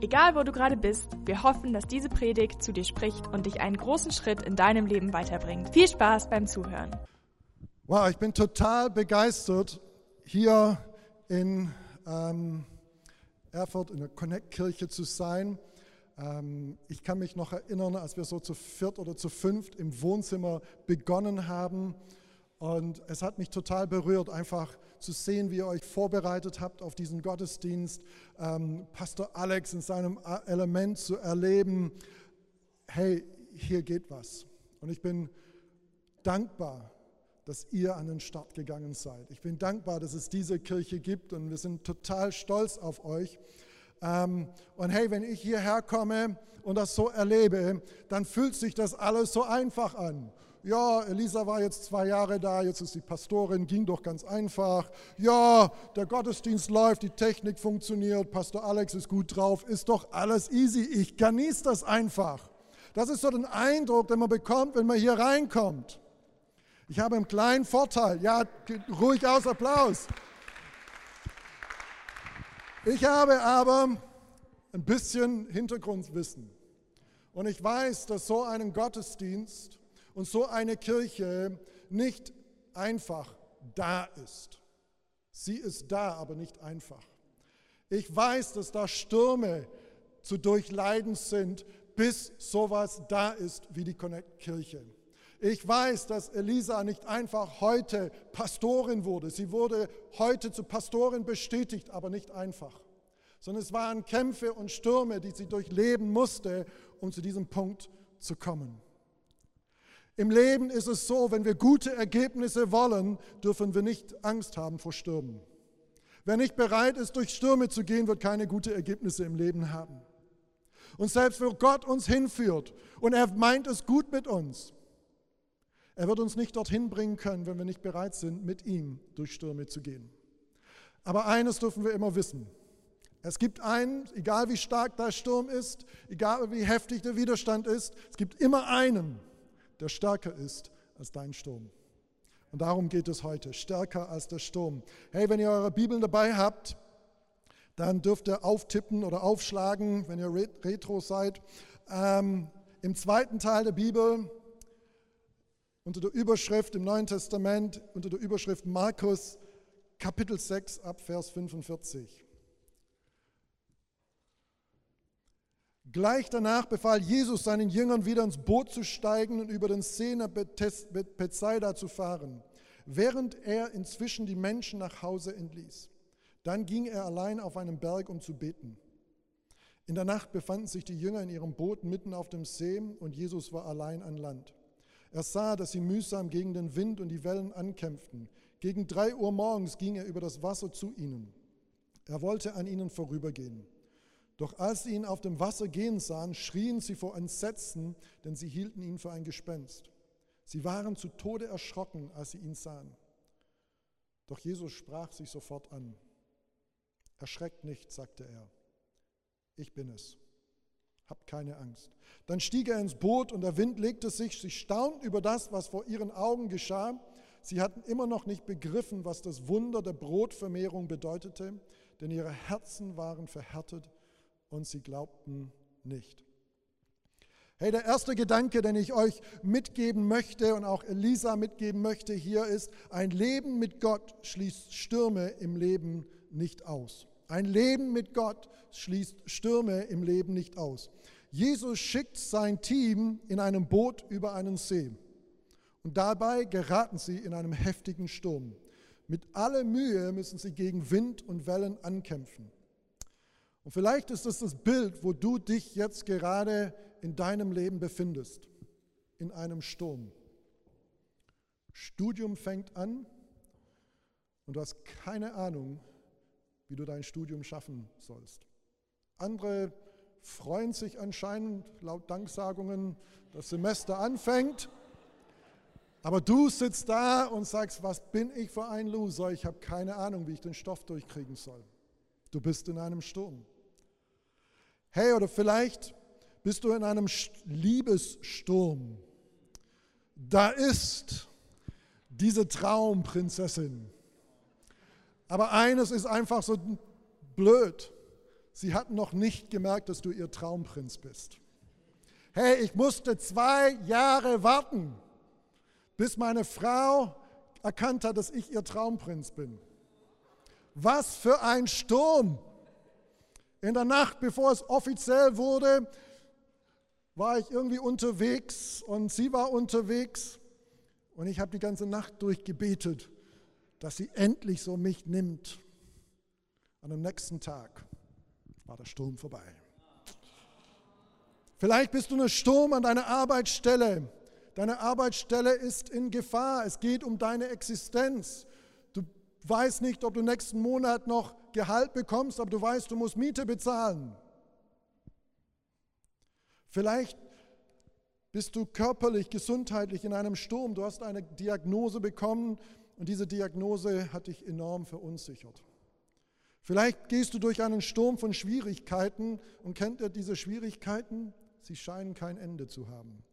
Egal wo du gerade bist, wir hoffen, dass diese Predigt zu dir spricht und dich einen großen Schritt in deinem Leben weiterbringt. Viel Spaß beim Zuhören. Wow, ich bin total begeistert, hier in ähm, Erfurt in der Connect-Kirche zu sein. Ähm, ich kann mich noch erinnern, als wir so zu viert oder zu fünft im Wohnzimmer begonnen haben. Und es hat mich total berührt, einfach zu sehen, wie ihr euch vorbereitet habt auf diesen Gottesdienst, ähm, Pastor Alex in seinem Element zu erleben, hey, hier geht was. Und ich bin dankbar, dass ihr an den Start gegangen seid. Ich bin dankbar, dass es diese Kirche gibt und wir sind total stolz auf euch. Ähm, und hey, wenn ich hierher komme und das so erlebe, dann fühlt sich das alles so einfach an ja, Elisa war jetzt zwei Jahre da, jetzt ist sie Pastorin, ging doch ganz einfach. Ja, der Gottesdienst läuft, die Technik funktioniert, Pastor Alex ist gut drauf, ist doch alles easy. Ich genieße das einfach. Das ist so der Eindruck, den man bekommt, wenn man hier reinkommt. Ich habe einen kleinen Vorteil. Ja, ruhig aus, Applaus. Ich habe aber ein bisschen Hintergrundwissen. Und ich weiß, dass so ein Gottesdienst und so eine Kirche nicht einfach da ist. Sie ist da, aber nicht einfach. Ich weiß, dass da Stürme zu durchleiden sind, bis sowas da ist wie die Connect-Kirche. Ich weiß, dass Elisa nicht einfach heute Pastorin wurde. Sie wurde heute zu Pastorin bestätigt, aber nicht einfach. Sondern es waren Kämpfe und Stürme, die sie durchleben musste, um zu diesem Punkt zu kommen. Im Leben ist es so, wenn wir gute Ergebnisse wollen, dürfen wir nicht Angst haben vor Stürmen. Wer nicht bereit ist, durch Stürme zu gehen, wird keine guten Ergebnisse im Leben haben. Und selbst wo Gott uns hinführt und er meint es gut mit uns, er wird uns nicht dorthin bringen können, wenn wir nicht bereit sind, mit ihm durch Stürme zu gehen. Aber eines dürfen wir immer wissen. Es gibt einen, egal wie stark der Sturm ist, egal wie heftig der Widerstand ist, es gibt immer einen, der stärker ist als dein Sturm. Und darum geht es heute, stärker als der Sturm. Hey, wenn ihr eure Bibeln dabei habt, dann dürft ihr auftippen oder aufschlagen, wenn ihr retro seid. Ähm, Im zweiten Teil der Bibel, unter der Überschrift im Neuen Testament, unter der Überschrift Markus, Kapitel 6 ab Vers 45. Gleich danach befahl Jesus seinen Jüngern wieder ins Boot zu steigen und über den See nach Bethsaida zu fahren, während er inzwischen die Menschen nach Hause entließ. Dann ging er allein auf einen Berg, um zu beten. In der Nacht befanden sich die Jünger in ihrem Boot mitten auf dem See und Jesus war allein an Land. Er sah, dass sie mühsam gegen den Wind und die Wellen ankämpften. Gegen drei Uhr morgens ging er über das Wasser zu ihnen. Er wollte an ihnen vorübergehen. Doch als sie ihn auf dem Wasser gehen sahen, schrien sie vor Entsetzen, denn sie hielten ihn für ein Gespenst. Sie waren zu Tode erschrocken, als sie ihn sahen. Doch Jesus sprach sich sofort an. Erschreckt nicht, sagte er. Ich bin es. Habt keine Angst. Dann stieg er ins Boot und der Wind legte sich. Sie staunten über das, was vor ihren Augen geschah. Sie hatten immer noch nicht begriffen, was das Wunder der Brotvermehrung bedeutete, denn ihre Herzen waren verhärtet und sie glaubten nicht. Hey, der erste Gedanke, den ich euch mitgeben möchte und auch Elisa mitgeben möchte hier ist, ein Leben mit Gott schließt Stürme im Leben nicht aus. Ein Leben mit Gott schließt Stürme im Leben nicht aus. Jesus schickt sein Team in einem Boot über einen See. Und dabei geraten sie in einem heftigen Sturm. Mit aller Mühe müssen sie gegen Wind und Wellen ankämpfen. Und vielleicht ist das das Bild, wo du dich jetzt gerade in deinem Leben befindest, in einem Sturm. Studium fängt an und du hast keine Ahnung, wie du dein Studium schaffen sollst. Andere freuen sich anscheinend laut Danksagungen, das Semester anfängt. Aber du sitzt da und sagst, was bin ich für ein Loser? Ich habe keine Ahnung, wie ich den Stoff durchkriegen soll. Du bist in einem Sturm. Hey, oder vielleicht bist du in einem Liebessturm. Da ist diese Traumprinzessin. Aber eines ist einfach so blöd. Sie hat noch nicht gemerkt, dass du ihr Traumprinz bist. Hey, ich musste zwei Jahre warten, bis meine Frau erkannt hat, dass ich ihr Traumprinz bin. Was für ein Sturm! In der Nacht, bevor es offiziell wurde, war ich irgendwie unterwegs und sie war unterwegs und ich habe die ganze Nacht durchgebetet, dass sie endlich so mich nimmt. An dem nächsten Tag war der Sturm vorbei. Vielleicht bist du ein Sturm an deiner Arbeitsstelle. Deine Arbeitsstelle ist in Gefahr. Es geht um deine Existenz. Du weißt nicht, ob du nächsten Monat noch Gehalt bekommst, aber du weißt, du musst Miete bezahlen. Vielleicht bist du körperlich, gesundheitlich in einem Sturm. Du hast eine Diagnose bekommen und diese Diagnose hat dich enorm verunsichert. Vielleicht gehst du durch einen Sturm von Schwierigkeiten und kennt ihr diese Schwierigkeiten? Sie scheinen kein Ende zu haben.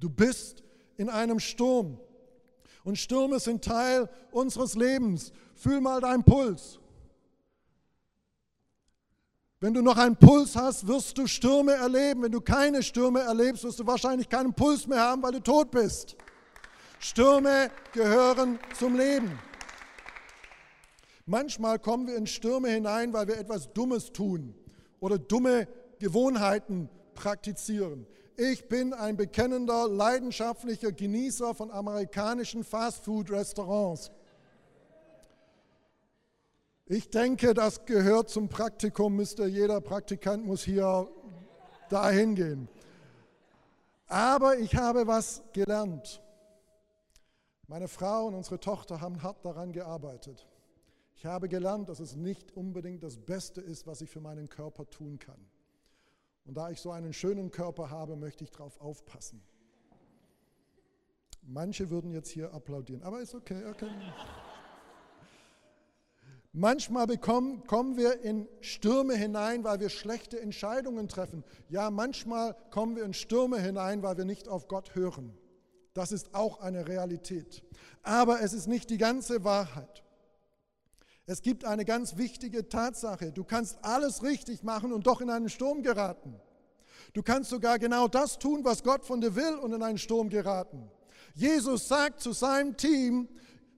Du bist in einem Sturm. Und Stürme sind Teil unseres Lebens. Fühl mal deinen Puls. Wenn du noch einen Puls hast, wirst du Stürme erleben. Wenn du keine Stürme erlebst, wirst du wahrscheinlich keinen Puls mehr haben, weil du tot bist. Stürme gehören zum Leben. Manchmal kommen wir in Stürme hinein, weil wir etwas Dummes tun oder dumme Gewohnheiten praktizieren. Ich bin ein bekennender, leidenschaftlicher Genießer von amerikanischen Fastfood-Restaurants. Ich denke, das gehört zum Praktikum, müsste jeder Praktikant muss hier dahin gehen. Aber ich habe was gelernt. Meine Frau und unsere Tochter haben hart daran gearbeitet. Ich habe gelernt, dass es nicht unbedingt das Beste ist, was ich für meinen Körper tun kann. Und da ich so einen schönen Körper habe, möchte ich darauf aufpassen. Manche würden jetzt hier applaudieren, aber ist okay, okay. Manchmal bekommen, kommen wir in Stürme hinein, weil wir schlechte Entscheidungen treffen. Ja, manchmal kommen wir in Stürme hinein, weil wir nicht auf Gott hören. Das ist auch eine Realität. Aber es ist nicht die ganze Wahrheit. Es gibt eine ganz wichtige Tatsache. Du kannst alles richtig machen und doch in einen Sturm geraten. Du kannst sogar genau das tun, was Gott von dir will und in einen Sturm geraten. Jesus sagt zu seinem Team,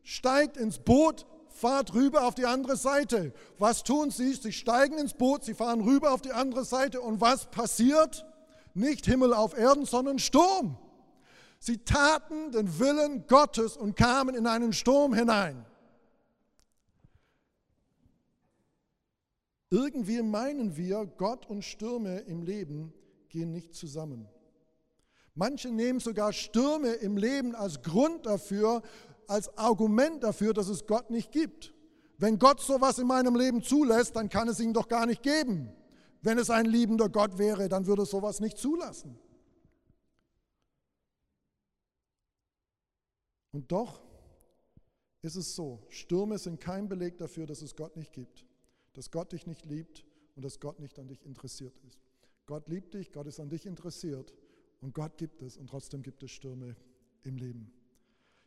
steigt ins Boot, fahrt rüber auf die andere Seite. Was tun sie? Sie steigen ins Boot, sie fahren rüber auf die andere Seite und was passiert? Nicht Himmel auf Erden, sondern Sturm. Sie taten den Willen Gottes und kamen in einen Sturm hinein. Irgendwie meinen wir, Gott und Stürme im Leben gehen nicht zusammen. Manche nehmen sogar Stürme im Leben als Grund dafür, als Argument dafür, dass es Gott nicht gibt. Wenn Gott sowas in meinem Leben zulässt, dann kann es ihn doch gar nicht geben. Wenn es ein liebender Gott wäre, dann würde es sowas nicht zulassen. Und doch ist es so, Stürme sind kein Beleg dafür, dass es Gott nicht gibt, dass Gott dich nicht liebt und dass Gott nicht an dich interessiert ist. Gott liebt dich, Gott ist an dich interessiert und Gott gibt es und trotzdem gibt es Stürme im Leben.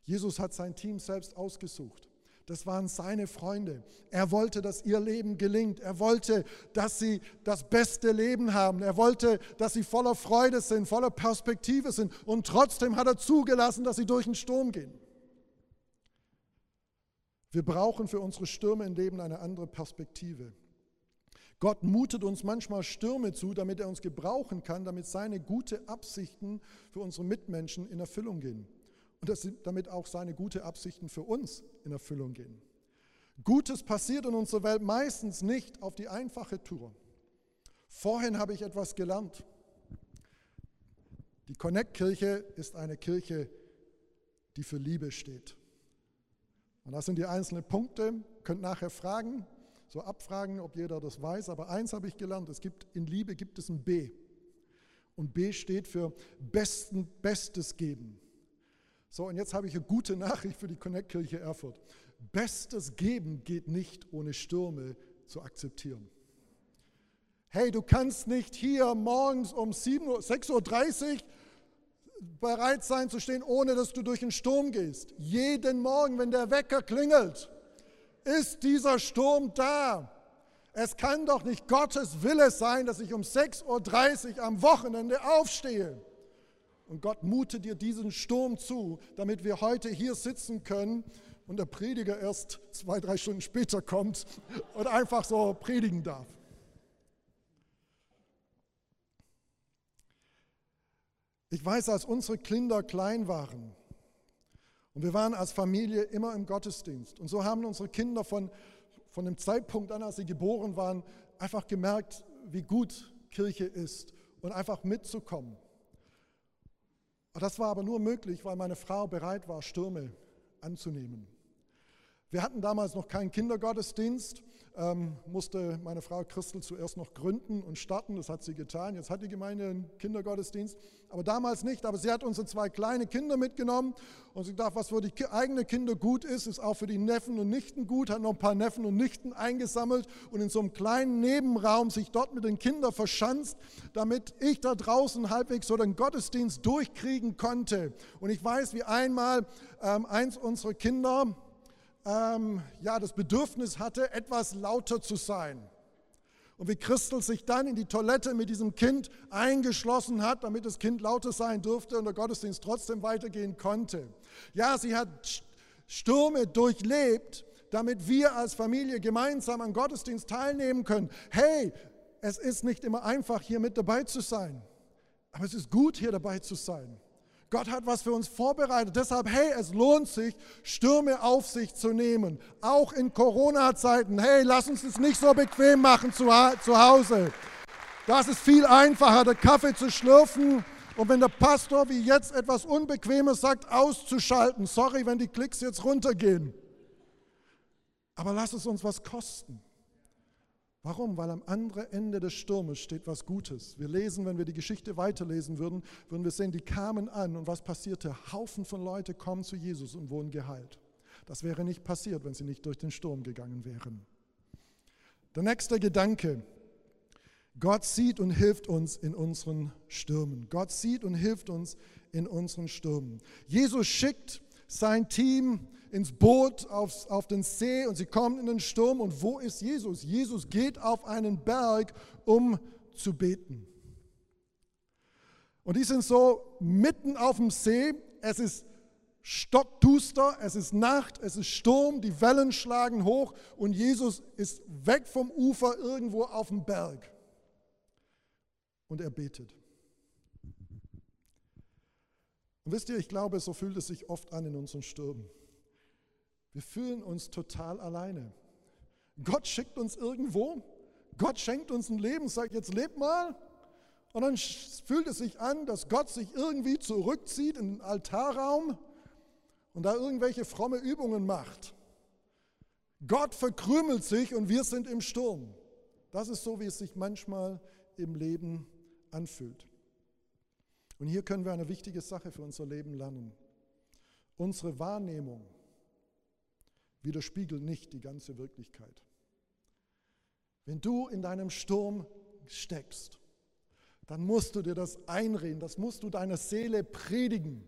Jesus hat sein Team selbst ausgesucht. Das waren seine Freunde. Er wollte, dass ihr Leben gelingt. Er wollte, dass sie das beste Leben haben. Er wollte, dass sie voller Freude sind, voller Perspektive sind. Und trotzdem hat er zugelassen, dass sie durch den Sturm gehen. Wir brauchen für unsere Stürme im Leben eine andere Perspektive. Gott mutet uns manchmal Stürme zu, damit er uns gebrauchen kann, damit seine gute Absichten für unsere Mitmenschen in Erfüllung gehen und dass damit auch seine gute Absichten für uns in Erfüllung gehen. Gutes passiert in unserer Welt meistens nicht auf die einfache Tour. Vorhin habe ich etwas gelernt. Die Connect-Kirche ist eine Kirche, die für Liebe steht. Und das sind die einzelnen Punkte. Ihr könnt nachher fragen, so abfragen, ob jeder das weiß. Aber eins habe ich gelernt: Es gibt in Liebe gibt es ein B. Und B steht für besten, Bestes geben. So, und jetzt habe ich eine gute Nachricht für die Connect-Kirche Erfurt. Bestes Geben geht nicht ohne Stürme zu akzeptieren. Hey, du kannst nicht hier morgens um 6.30 Uhr bereit sein zu stehen, ohne dass du durch einen Sturm gehst. Jeden Morgen, wenn der Wecker klingelt, ist dieser Sturm da. Es kann doch nicht Gottes Wille sein, dass ich um 6.30 Uhr am Wochenende aufstehe. Und Gott mutet dir diesen Sturm zu, damit wir heute hier sitzen können und der Prediger erst zwei, drei Stunden später kommt und einfach so predigen darf. Ich weiß, als unsere Kinder klein waren und wir waren als Familie immer im Gottesdienst und so haben unsere Kinder von, von dem Zeitpunkt an, als sie geboren waren, einfach gemerkt, wie gut Kirche ist und einfach mitzukommen. Das war aber nur möglich, weil meine Frau bereit war, Stürme anzunehmen. Wir hatten damals noch keinen Kindergottesdienst, ähm, musste meine Frau Christel zuerst noch gründen und starten. Das hat sie getan. Jetzt hat die Gemeinde einen Kindergottesdienst, aber damals nicht. Aber sie hat unsere zwei kleine Kinder mitgenommen und sie dachte, was für die eigenen Kinder gut ist, ist auch für die Neffen und Nichten gut. Hat noch ein paar Neffen und Nichten eingesammelt und in so einem kleinen Nebenraum sich dort mit den Kindern verschanzt, damit ich da draußen halbwegs so den Gottesdienst durchkriegen konnte. Und ich weiß, wie einmal ähm, eins unserer Kinder, ähm, ja, das Bedürfnis hatte, etwas lauter zu sein. Und wie Christel sich dann in die Toilette mit diesem Kind eingeschlossen hat, damit das Kind lauter sein durfte und der Gottesdienst trotzdem weitergehen konnte. Ja, sie hat Stürme durchlebt, damit wir als Familie gemeinsam am Gottesdienst teilnehmen können. Hey, es ist nicht immer einfach, hier mit dabei zu sein, aber es ist gut, hier dabei zu sein. Gott hat was für uns vorbereitet. Deshalb, hey, es lohnt sich, Stürme auf sich zu nehmen. Auch in Corona-Zeiten. Hey, lass uns es nicht so bequem machen zu, zu Hause. Das ist viel einfacher, den Kaffee zu schlürfen und wenn der Pastor wie jetzt etwas Unbequemes sagt, auszuschalten. Sorry, wenn die Klicks jetzt runtergehen. Aber lass es uns was kosten. Warum? Weil am anderen Ende des Sturmes steht was Gutes. Wir lesen, wenn wir die Geschichte weiterlesen würden, würden wir sehen, die kamen an und was passierte? Haufen von Leuten kommen zu Jesus und wurden geheilt. Das wäre nicht passiert, wenn sie nicht durch den Sturm gegangen wären. Der nächste Gedanke. Gott sieht und hilft uns in unseren Stürmen. Gott sieht und hilft uns in unseren Stürmen. Jesus schickt sein Team ins Boot auf, auf den See und sie kommen in den Sturm. Und wo ist Jesus? Jesus geht auf einen Berg, um zu beten. Und die sind so mitten auf dem See. Es ist stockduster, es ist Nacht, es ist Sturm, die Wellen schlagen hoch und Jesus ist weg vom Ufer irgendwo auf dem Berg. Und er betet. Und wisst ihr, ich glaube, so fühlt es sich oft an in unseren Stürmen. Wir fühlen uns total alleine. Gott schickt uns irgendwo, Gott schenkt uns ein Leben, sagt jetzt leb mal. Und dann fühlt es sich an, dass Gott sich irgendwie zurückzieht in den Altarraum und da irgendwelche fromme Übungen macht. Gott verkrümelt sich und wir sind im Sturm. Das ist so, wie es sich manchmal im Leben anfühlt. Und hier können wir eine wichtige Sache für unser Leben lernen. Unsere Wahrnehmung widerspiegelt nicht die ganze Wirklichkeit. Wenn du in deinem Sturm steckst, dann musst du dir das einreden, das musst du deiner Seele predigen.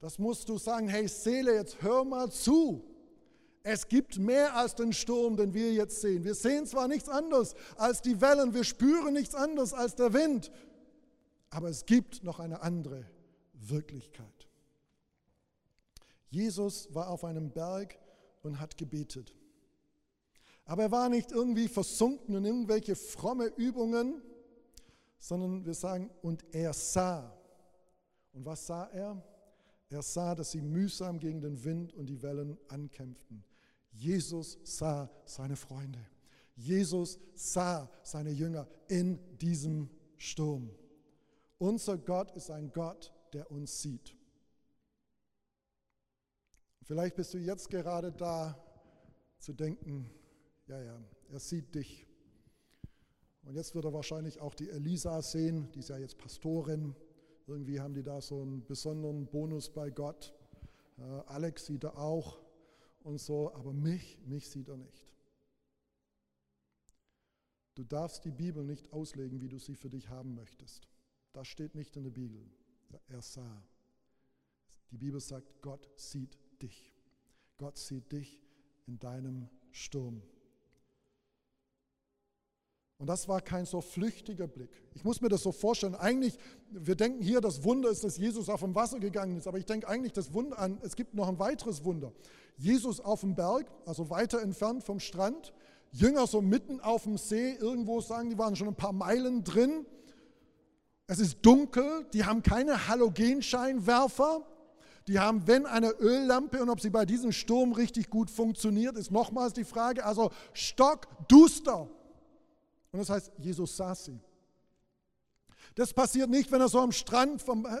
Das musst du sagen, hey Seele, jetzt hör mal zu. Es gibt mehr als den Sturm, den wir jetzt sehen. Wir sehen zwar nichts anderes als die Wellen, wir spüren nichts anderes als der Wind, aber es gibt noch eine andere Wirklichkeit. Jesus war auf einem Berg und hat gebetet. Aber er war nicht irgendwie versunken in irgendwelche fromme Übungen, sondern wir sagen, und er sah. Und was sah er? Er sah, dass sie mühsam gegen den Wind und die Wellen ankämpften. Jesus sah seine Freunde. Jesus sah seine Jünger in diesem Sturm. Unser Gott ist ein Gott, der uns sieht. Vielleicht bist du jetzt gerade da zu denken, ja, ja, er sieht dich. Und jetzt wird er wahrscheinlich auch die Elisa sehen, die ist ja jetzt Pastorin, Irgendwie haben die da so einen besonderen Bonus bei Gott. Äh, Alex sieht er auch und so, aber mich, mich sieht er nicht. Du darfst die Bibel nicht auslegen, wie du sie für dich haben möchtest. Das steht nicht in der Bibel. Er sah. Die Bibel sagt, Gott sieht dich. Gott sieht dich in deinem Sturm. Und das war kein so flüchtiger Blick. Ich muss mir das so vorstellen. Eigentlich, wir denken hier, das Wunder ist, dass Jesus auf dem Wasser gegangen ist. Aber ich denke eigentlich das Wunder an, es gibt noch ein weiteres Wunder. Jesus auf dem Berg, also weiter entfernt vom Strand. Jünger so mitten auf dem See, irgendwo sagen, die waren schon ein paar Meilen drin. Es ist dunkel, die haben keine Halogenscheinwerfer. Die haben, wenn eine Öllampe und ob sie bei diesem Sturm richtig gut funktioniert, ist nochmals die Frage. Also stockduster. Und das heißt, Jesus saß sie. Das passiert nicht, wenn er so am Strand vom, äh, äh,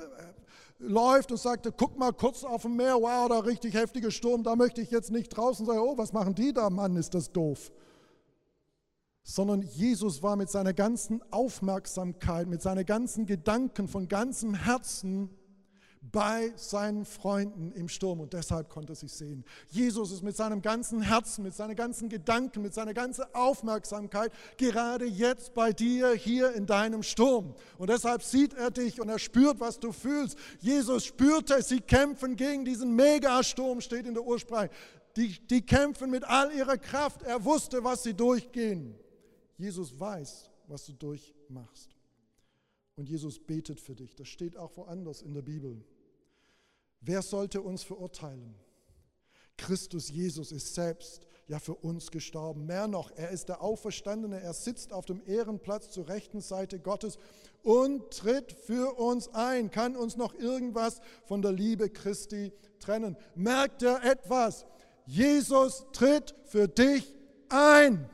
läuft und sagt, guck mal kurz auf dem Meer, wow, da richtig heftiger Sturm, da möchte ich jetzt nicht draußen sein, oh, was machen die da, Mann, ist das doof. Sondern Jesus war mit seiner ganzen Aufmerksamkeit, mit seinen ganzen Gedanken, von ganzem Herzen bei seinen Freunden im Sturm und deshalb konnte er sich sehen. Jesus ist mit seinem ganzen Herzen, mit seinen ganzen Gedanken, mit seiner ganzen Aufmerksamkeit gerade jetzt bei dir hier in deinem Sturm. Und deshalb sieht er dich und er spürt, was du fühlst. Jesus spürte, sie kämpfen gegen diesen Megasturm, steht in der Ursprache. Die, die kämpfen mit all ihrer Kraft. Er wusste, was sie durchgehen. Jesus weiß, was du durchmachst. Und Jesus betet für dich. Das steht auch woanders in der Bibel. Wer sollte uns verurteilen? Christus Jesus ist selbst ja für uns gestorben. Mehr noch, er ist der Auferstandene, er sitzt auf dem Ehrenplatz zur rechten Seite Gottes und tritt für uns ein. Kann uns noch irgendwas von der Liebe Christi trennen? Merkt er etwas? Jesus tritt für dich ein.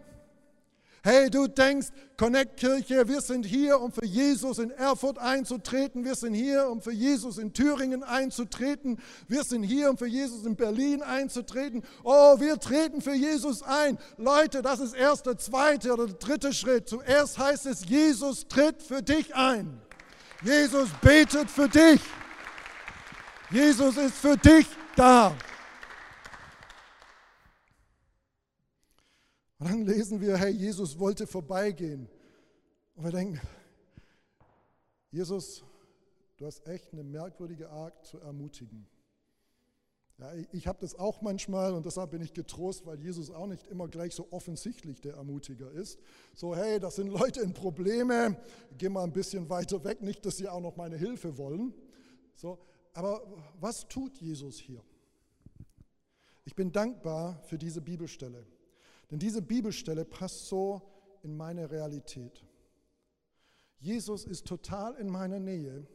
Hey, du denkst, Connect Kirche, wir sind hier, um für Jesus in Erfurt einzutreten. Wir sind hier, um für Jesus in Thüringen einzutreten. Wir sind hier, um für Jesus in Berlin einzutreten. Oh, wir treten für Jesus ein. Leute, das ist erst der zweite oder der dritte Schritt. Zuerst heißt es, Jesus tritt für dich ein. Jesus betet für dich. Jesus ist für dich da. Und dann lesen wir, hey, Jesus wollte vorbeigehen. Und wir denken, Jesus, du hast echt eine merkwürdige Art zu ermutigen. Ja, ich, habe das auch manchmal und deshalb bin ich getrost, weil Jesus auch nicht immer gleich so offensichtlich der Ermutiger ist. So, hey, das sind Leute in Probleme, geh mal ein bisschen weiter weg, nicht, dass sie auch noch meine Hilfe wollen. So, aber was tut Jesus hier? Ich bin dankbar für diese Bibelstelle. Denn diese Bibelstelle passt so in meine Realität. Jesus ist total in meiner Nähe.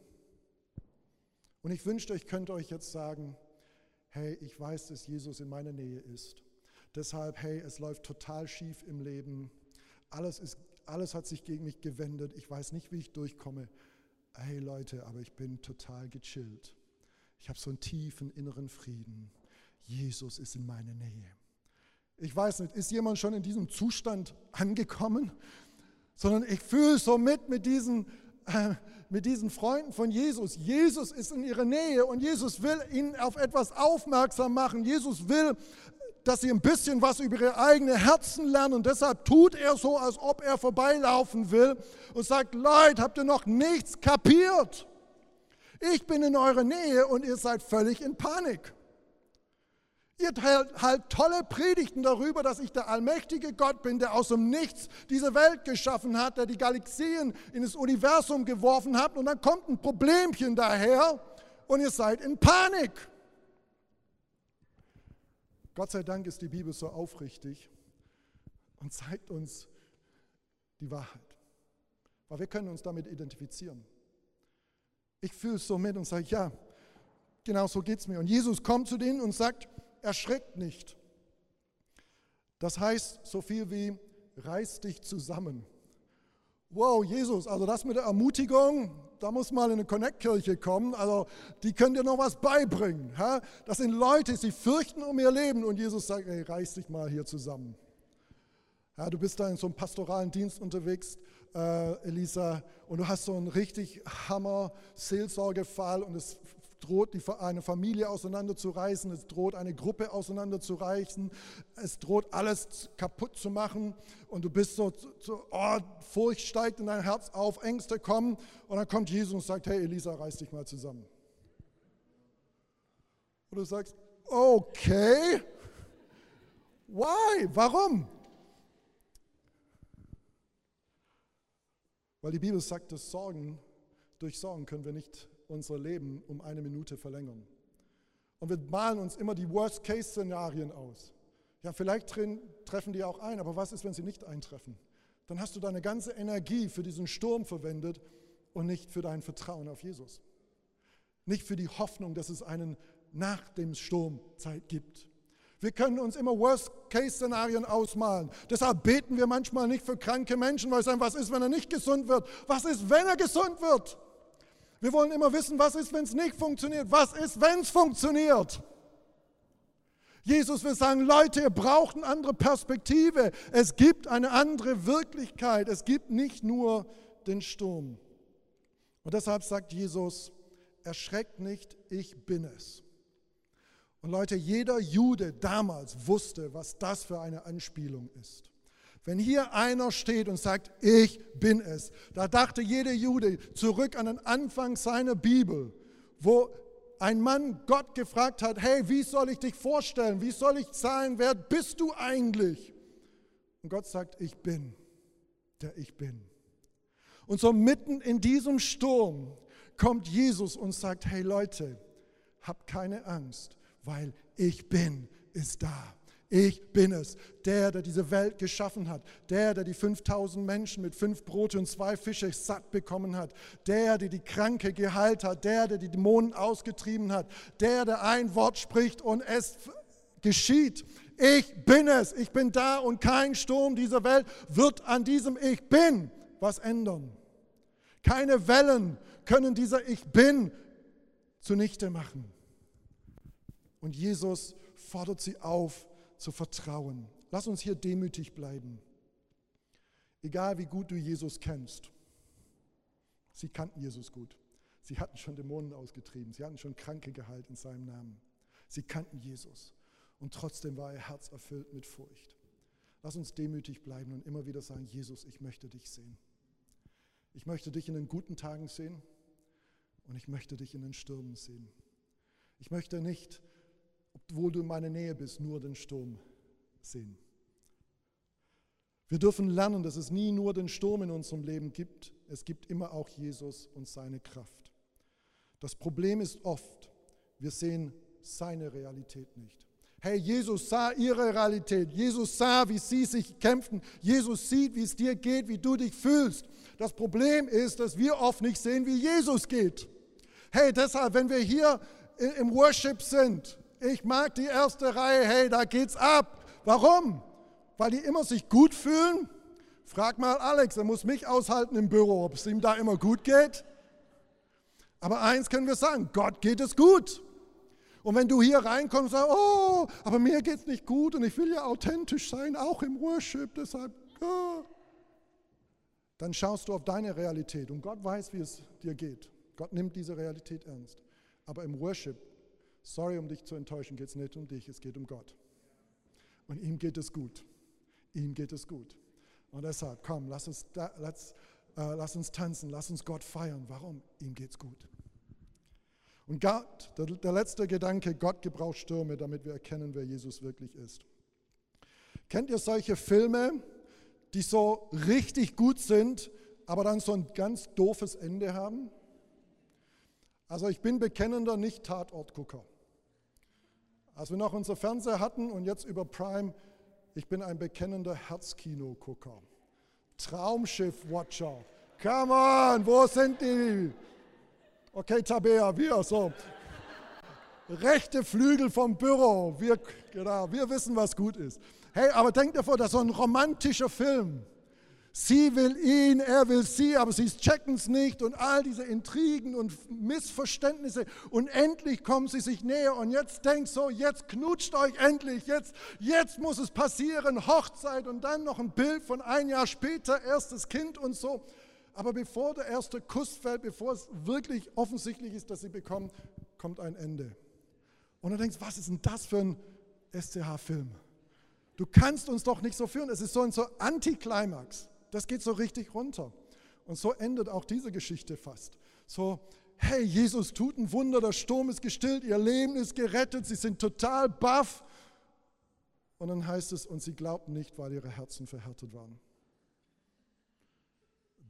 Und ich wünschte, ich könnte euch jetzt sagen, hey, ich weiß, dass Jesus in meiner Nähe ist. Deshalb, hey, es läuft total schief im Leben. Alles, ist, alles hat sich gegen mich gewendet. Ich weiß nicht, wie ich durchkomme. Hey Leute, aber ich bin total gechillt. Ich habe so einen tiefen inneren Frieden. Jesus ist in meiner Nähe. Ich weiß nicht, ist jemand schon in diesem Zustand angekommen? Sondern ich fühle so mit mit diesen, äh, mit diesen Freunden von Jesus. Jesus ist in ihrer Nähe und Jesus will ihnen auf etwas aufmerksam machen. Jesus will, dass sie ein bisschen was über ihre eigenen Herzen lernen und deshalb tut er so, als ob er vorbeilaufen will und sagt, Leute, habt ihr noch nichts kapiert? Ich bin in eurer Nähe und ihr seid völlig in Panik. Ihr teilt halt tolle Predigten darüber, dass ich der allmächtige Gott bin, der aus dem Nichts diese Welt geschaffen hat, der die Galaxien in das Universum geworfen hat. Und dann kommt ein Problemchen daher und ihr seid in Panik. Gott sei Dank ist die Bibel so aufrichtig und zeigt uns die Wahrheit. Weil wir können uns damit identifizieren. Ich fühle es so mit und sage, ja, genau so geht es mir. Und Jesus kommt zu denen und sagt, erschreckt nicht. Das heißt so viel wie, reiß dich zusammen. Wow, Jesus, also das mit der Ermutigung, da muss mal in eine Connect-Kirche kommen, also die können dir noch was beibringen. Das sind Leute, sie fürchten um ihr Leben und Jesus sagt, ey, reiß dich mal hier zusammen. Ja, du bist da in so einem pastoralen Dienst unterwegs, äh, Elisa, und du hast so einen richtig Hammer-Seelsorgefall und es droht die, eine Familie auseinanderzureißen, es droht eine Gruppe auseinanderzureißen, es droht alles kaputt zu machen und du bist so, so oh, Furcht steigt in dein Herz auf, Ängste kommen und dann kommt Jesus und sagt, hey Elisa, reiß dich mal zusammen. Und du sagst, okay, why, warum? Weil die Bibel sagt, dass Sorgen, durch Sorgen können wir nicht unser Leben um eine Minute verlängern. Und wir malen uns immer die Worst-Case-Szenarien aus. Ja, vielleicht treffen die auch ein, aber was ist, wenn sie nicht eintreffen? Dann hast du deine ganze Energie für diesen Sturm verwendet und nicht für dein Vertrauen auf Jesus. Nicht für die Hoffnung, dass es einen nach dem Sturm Zeit gibt. Wir können uns immer Worst-Case-Szenarien ausmalen. Deshalb beten wir manchmal nicht für kranke Menschen, weil wir sagen, was ist, wenn er nicht gesund wird? Was ist, wenn er gesund wird? Wir wollen immer wissen, was ist, wenn es nicht funktioniert? Was ist, wenn es funktioniert? Jesus will sagen, Leute, ihr braucht eine andere Perspektive. Es gibt eine andere Wirklichkeit. Es gibt nicht nur den Sturm. Und deshalb sagt Jesus, erschreckt nicht, ich bin es. Und Leute, jeder Jude damals wusste, was das für eine Anspielung ist. Wenn hier einer steht und sagt, ich bin es, da dachte jeder Jude zurück an den Anfang seiner Bibel, wo ein Mann Gott gefragt hat, hey, wie soll ich dich vorstellen? Wie soll ich sein? Wer bist du eigentlich? Und Gott sagt, ich bin, der ich bin. Und so mitten in diesem Sturm kommt Jesus und sagt, hey Leute, habt keine Angst weil ich bin, ist da. Ich bin es, der, der diese Welt geschaffen hat, der, der die 5000 Menschen mit fünf Brote und zwei Fische satt bekommen hat, der, der die Kranke geheilt hat, der, der die Dämonen ausgetrieben hat, der, der ein Wort spricht und es geschieht. Ich bin es, ich bin da und kein Sturm dieser Welt wird an diesem Ich bin was ändern. Keine Wellen können dieser Ich bin zunichte machen. Und Jesus fordert sie auf zu vertrauen. Lass uns hier demütig bleiben. Egal wie gut du Jesus kennst. Sie kannten Jesus gut. Sie hatten schon Dämonen ausgetrieben. Sie hatten schon Kranke geheilt in seinem Namen. Sie kannten Jesus. Und trotzdem war ihr Herz erfüllt mit Furcht. Lass uns demütig bleiben und immer wieder sagen, Jesus, ich möchte dich sehen. Ich möchte dich in den guten Tagen sehen und ich möchte dich in den Stürmen sehen. Ich möchte nicht obwohl du in meiner Nähe bist, nur den Sturm sehen. Wir dürfen lernen, dass es nie nur den Sturm in unserem Leben gibt, es gibt immer auch Jesus und seine Kraft. Das Problem ist oft, wir sehen seine Realität nicht. Hey, Jesus sah ihre Realität. Jesus sah, wie sie sich kämpfen. Jesus sieht, wie es dir geht, wie du dich fühlst. Das Problem ist, dass wir oft nicht sehen, wie Jesus geht. Hey, deshalb, wenn wir hier im Worship sind, ich mag die erste Reihe, hey, da geht's ab. Warum? Weil die immer sich gut fühlen? Frag mal Alex, er muss mich aushalten im Büro, ob es ihm da immer gut geht. Aber eins können wir sagen, Gott geht es gut. Und wenn du hier reinkommst und sagst, oh, aber mir geht es nicht gut und ich will ja authentisch sein, auch im Worship, deshalb, oh. dann schaust du auf deine Realität und Gott weiß, wie es dir geht. Gott nimmt diese Realität ernst. Aber im Worship Sorry, um dich zu enttäuschen, geht es nicht um dich, es geht um Gott. Und ihm geht es gut. Ihm geht es gut. Und deshalb, komm, lass uns, lass, äh, lass uns tanzen, lass uns Gott feiern. Warum? Ihm geht es gut. Und Gott, der, der letzte Gedanke, Gott gebraucht Stürme, damit wir erkennen, wer Jesus wirklich ist. Kennt ihr solche Filme, die so richtig gut sind, aber dann so ein ganz doofes Ende haben? Also ich bin bekennender Nicht-Tatortgucker. Als wir noch unser Fernseher hatten und jetzt über Prime, ich bin ein bekennender Herzkino-Gucker. Traumschiff-Watcher. Come on, wo sind die? Okay, Tabea, wir, so. Rechte Flügel vom Büro, wir, genau, wir wissen, was gut ist. Hey, aber denkt dir vor, das ist so ein romantischer Film. Sie will ihn, er will sie, aber sie checken es nicht und all diese Intrigen und Missverständnisse. Und endlich kommen sie sich näher und jetzt denkt so, jetzt knutscht euch endlich, jetzt, jetzt muss es passieren, Hochzeit und dann noch ein Bild von ein Jahr später, erstes Kind und so. Aber bevor der erste Kuss fällt, bevor es wirklich offensichtlich ist, dass sie bekommen, kommt ein Ende. Und du denkst, was ist denn das für ein SCH-Film? Du kannst uns doch nicht so führen. Es ist so ein so Antiklimax. Das geht so richtig runter. Und so endet auch diese Geschichte fast. So, hey, Jesus tut ein Wunder, der Sturm ist gestillt, ihr Leben ist gerettet, sie sind total baff. Und dann heißt es, und sie glaubten nicht, weil ihre Herzen verhärtet waren.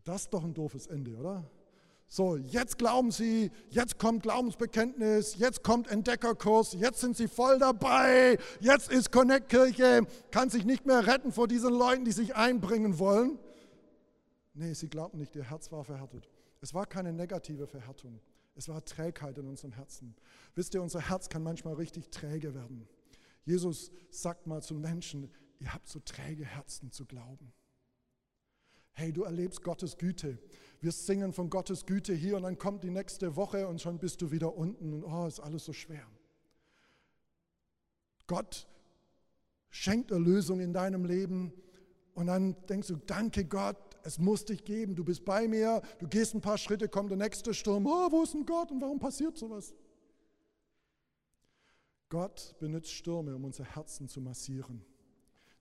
Das ist doch ein doofes Ende, oder? So, jetzt glauben sie, jetzt kommt Glaubensbekenntnis, jetzt kommt Entdeckerkurs, jetzt sind sie voll dabei, jetzt ist Connect Kirche, kann sich nicht mehr retten vor diesen Leuten, die sich einbringen wollen. Nee, sie glaubten nicht, ihr Herz war verhärtet. Es war keine negative Verhärtung, es war Trägheit in unserem Herzen. Wisst ihr, unser Herz kann manchmal richtig träge werden. Jesus sagt mal zu Menschen, ihr habt so träge Herzen zu glauben. Hey, du erlebst Gottes Güte. Wir singen von Gottes Güte hier und dann kommt die nächste Woche und schon bist du wieder unten und oh, ist alles so schwer. Gott schenkt Erlösung in deinem Leben und dann denkst du, danke Gott, es muss dich geben, du bist bei mir, du gehst ein paar Schritte, kommt der nächste Sturm, oh, wo ist denn Gott und warum passiert sowas? Gott benutzt Stürme, um unser Herzen zu massieren,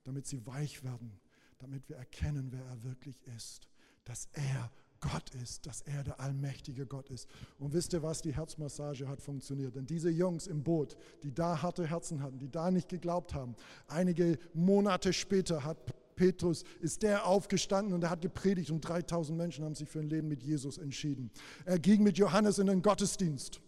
damit sie weich werden, damit wir erkennen, wer er wirklich ist, dass er Gott ist, dass er der allmächtige Gott ist. Und wisst ihr was, die Herzmassage hat funktioniert. Denn diese Jungs im Boot, die da harte Herzen hatten, die da nicht geglaubt haben, einige Monate später hat Petrus, ist der aufgestanden und er hat gepredigt und 3000 Menschen haben sich für ein Leben mit Jesus entschieden. Er ging mit Johannes in den Gottesdienst.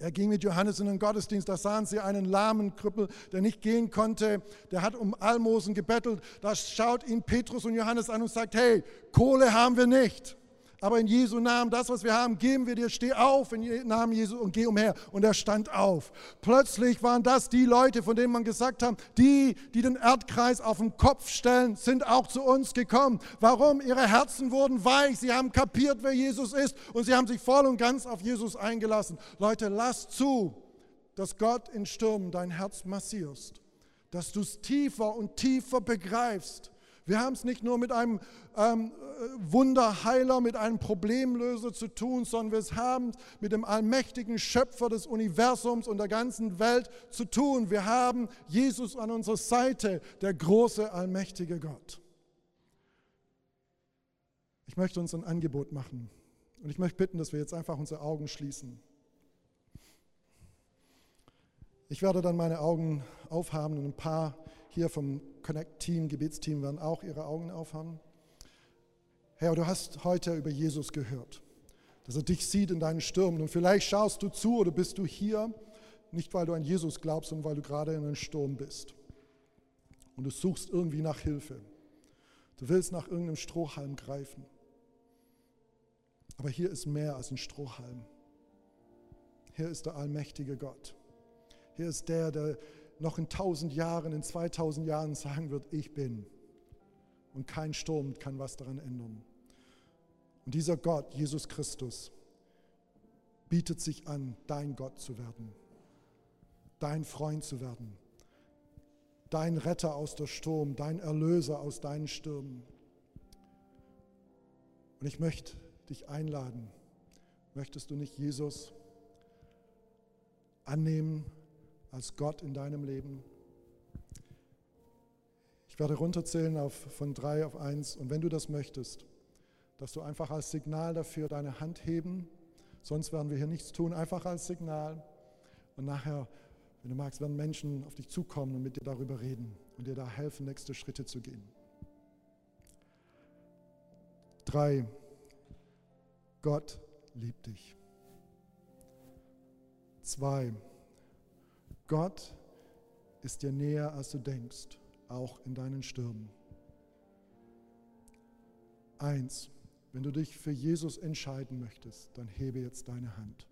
Er ging mit Johannes in den Gottesdienst, da sahen sie einen lahmen Krüppel, der nicht gehen konnte, der hat um Almosen gebettelt. Da schaut ihn Petrus und Johannes an und sagt, hey, Kohle haben wir nicht. Aber in Jesu Namen, das, was wir haben, geben wir dir. Steh auf in Namen Jesu und geh umher. Und er stand auf. Plötzlich waren das die Leute, von denen man gesagt hat, die, die den Erdkreis auf den Kopf stellen, sind auch zu uns gekommen. Warum? Ihre Herzen wurden weich. Sie haben kapiert, wer Jesus ist. Und sie haben sich voll und ganz auf Jesus eingelassen. Leute, lass zu, dass Gott in Stürmen dein Herz massierst. Dass du es tiefer und tiefer begreifst wir haben es nicht nur mit einem ähm, Wunderheiler, mit einem Problemlöser zu tun, sondern wir haben es mit dem allmächtigen Schöpfer des Universums und der ganzen Welt zu tun. Wir haben Jesus an unserer Seite, der große, allmächtige Gott. Ich möchte uns ein Angebot machen und ich möchte bitten, dass wir jetzt einfach unsere Augen schließen. Ich werde dann meine Augen aufhaben und ein paar hier vom Connect-Team, Gebetsteam werden auch ihre Augen aufhaben. Herr, du hast heute über Jesus gehört, dass er dich sieht in deinen Stürmen. Und vielleicht schaust du zu oder bist du hier, nicht weil du an Jesus glaubst, sondern weil du gerade in einem Sturm bist. Und du suchst irgendwie nach Hilfe. Du willst nach irgendeinem Strohhalm greifen. Aber hier ist mehr als ein Strohhalm. Hier ist der allmächtige Gott. Hier ist der, der noch in tausend Jahren, in 2000 Jahren sagen wird, ich bin. Und kein Sturm kann was daran ändern. Und dieser Gott, Jesus Christus, bietet sich an, dein Gott zu werden, dein Freund zu werden, dein Retter aus der Sturm, dein Erlöser aus deinen Stürmen. Und ich möchte dich einladen, möchtest du nicht Jesus annehmen als Gott in deinem Leben? Ich werde runterzählen auf, von drei auf eins. Und wenn du das möchtest, dass du einfach als Signal dafür deine Hand heben, sonst werden wir hier nichts tun, einfach als Signal. Und nachher, wenn du magst, werden Menschen auf dich zukommen und mit dir darüber reden und dir da helfen, nächste Schritte zu gehen. Drei, Gott liebt dich. Zwei, Gott ist dir näher, als du denkst, auch in deinen Stürmen. Eins, wenn du dich für Jesus entscheiden möchtest, dann hebe jetzt deine Hand.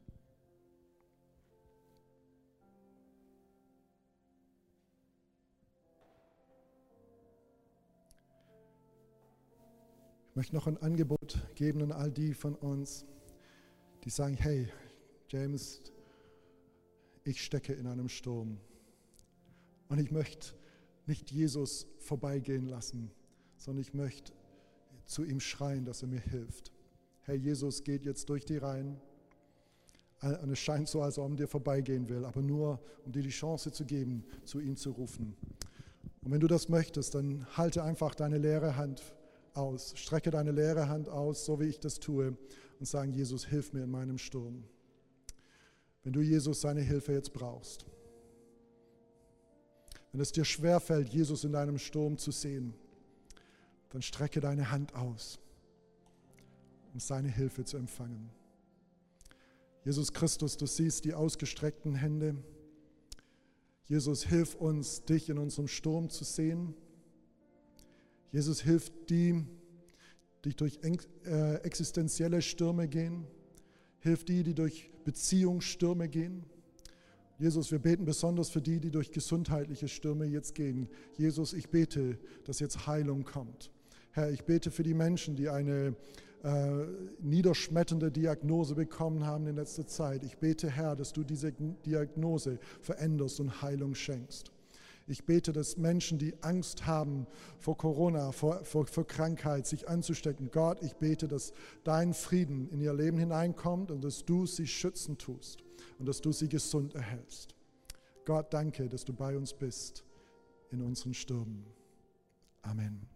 Ich möchte noch ein Angebot geben an all die von uns, die sagen, hey, James, ich stecke in einem Sturm und ich möchte nicht Jesus vorbeigehen lassen, sondern ich möchte zu ihm schreien, dass er mir hilft. Herr Jesus geht jetzt durch die Reihen. Und es scheint so, als ob er an dir vorbeigehen will, aber nur, um dir die Chance zu geben, zu ihm zu rufen. Und wenn du das möchtest, dann halte einfach deine leere Hand aus, strecke deine leere Hand aus, so wie ich das tue, und sage, Jesus, hilf mir in meinem Sturm. Wenn du Jesus seine Hilfe jetzt brauchst, wenn es dir schwerfällt, Jesus in deinem Sturm zu sehen, dann strecke deine Hand aus, um seine Hilfe zu empfangen. Jesus Christus, du siehst die ausgestreckten Hände. Jesus, hilf uns, dich in unserem Sturm zu sehen. Jesus, hilf die, die durch äh, existenzielle Stürme gehen. Hilf die, die durch Beziehungsstürme gehen. Jesus, wir beten besonders für die, die durch gesundheitliche Stürme jetzt gehen. Jesus, ich bete, dass jetzt Heilung kommt. Herr, ich bete für die Menschen, die eine äh, niederschmetternde Diagnose bekommen haben in letzter Zeit. Ich bete, Herr, dass du diese Diagnose veränderst und Heilung schenkst. Ich bete, dass Menschen, die Angst haben vor Corona, vor, vor, vor, Krankheit, sich anzustecken, Gott, ich bete, dass dein Frieden in ihr Leben hineinkommt und dass du sie schützen tust und dass du sie gesund erhältst. Gott, danke, dass du bei uns bist in unseren Stürmen. Amen.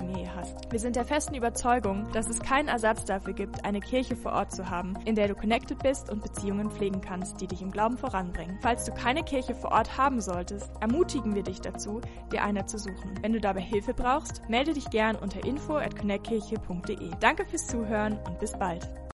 Familie hast. Wir sind der festen Überzeugung, dass es keinen Ersatz dafür gibt, eine Kirche vor Ort zu haben, in der du connected bist und Beziehungen pflegen kannst, die dich im Glauben voranbringen. Falls du keine Kirche vor Ort haben solltest, ermutigen wir dich dazu, dir eine zu suchen. Wenn du dabei Hilfe brauchst, melde dich gern unter info at connectkirche.de. Danke fürs Zuhören und bis bald.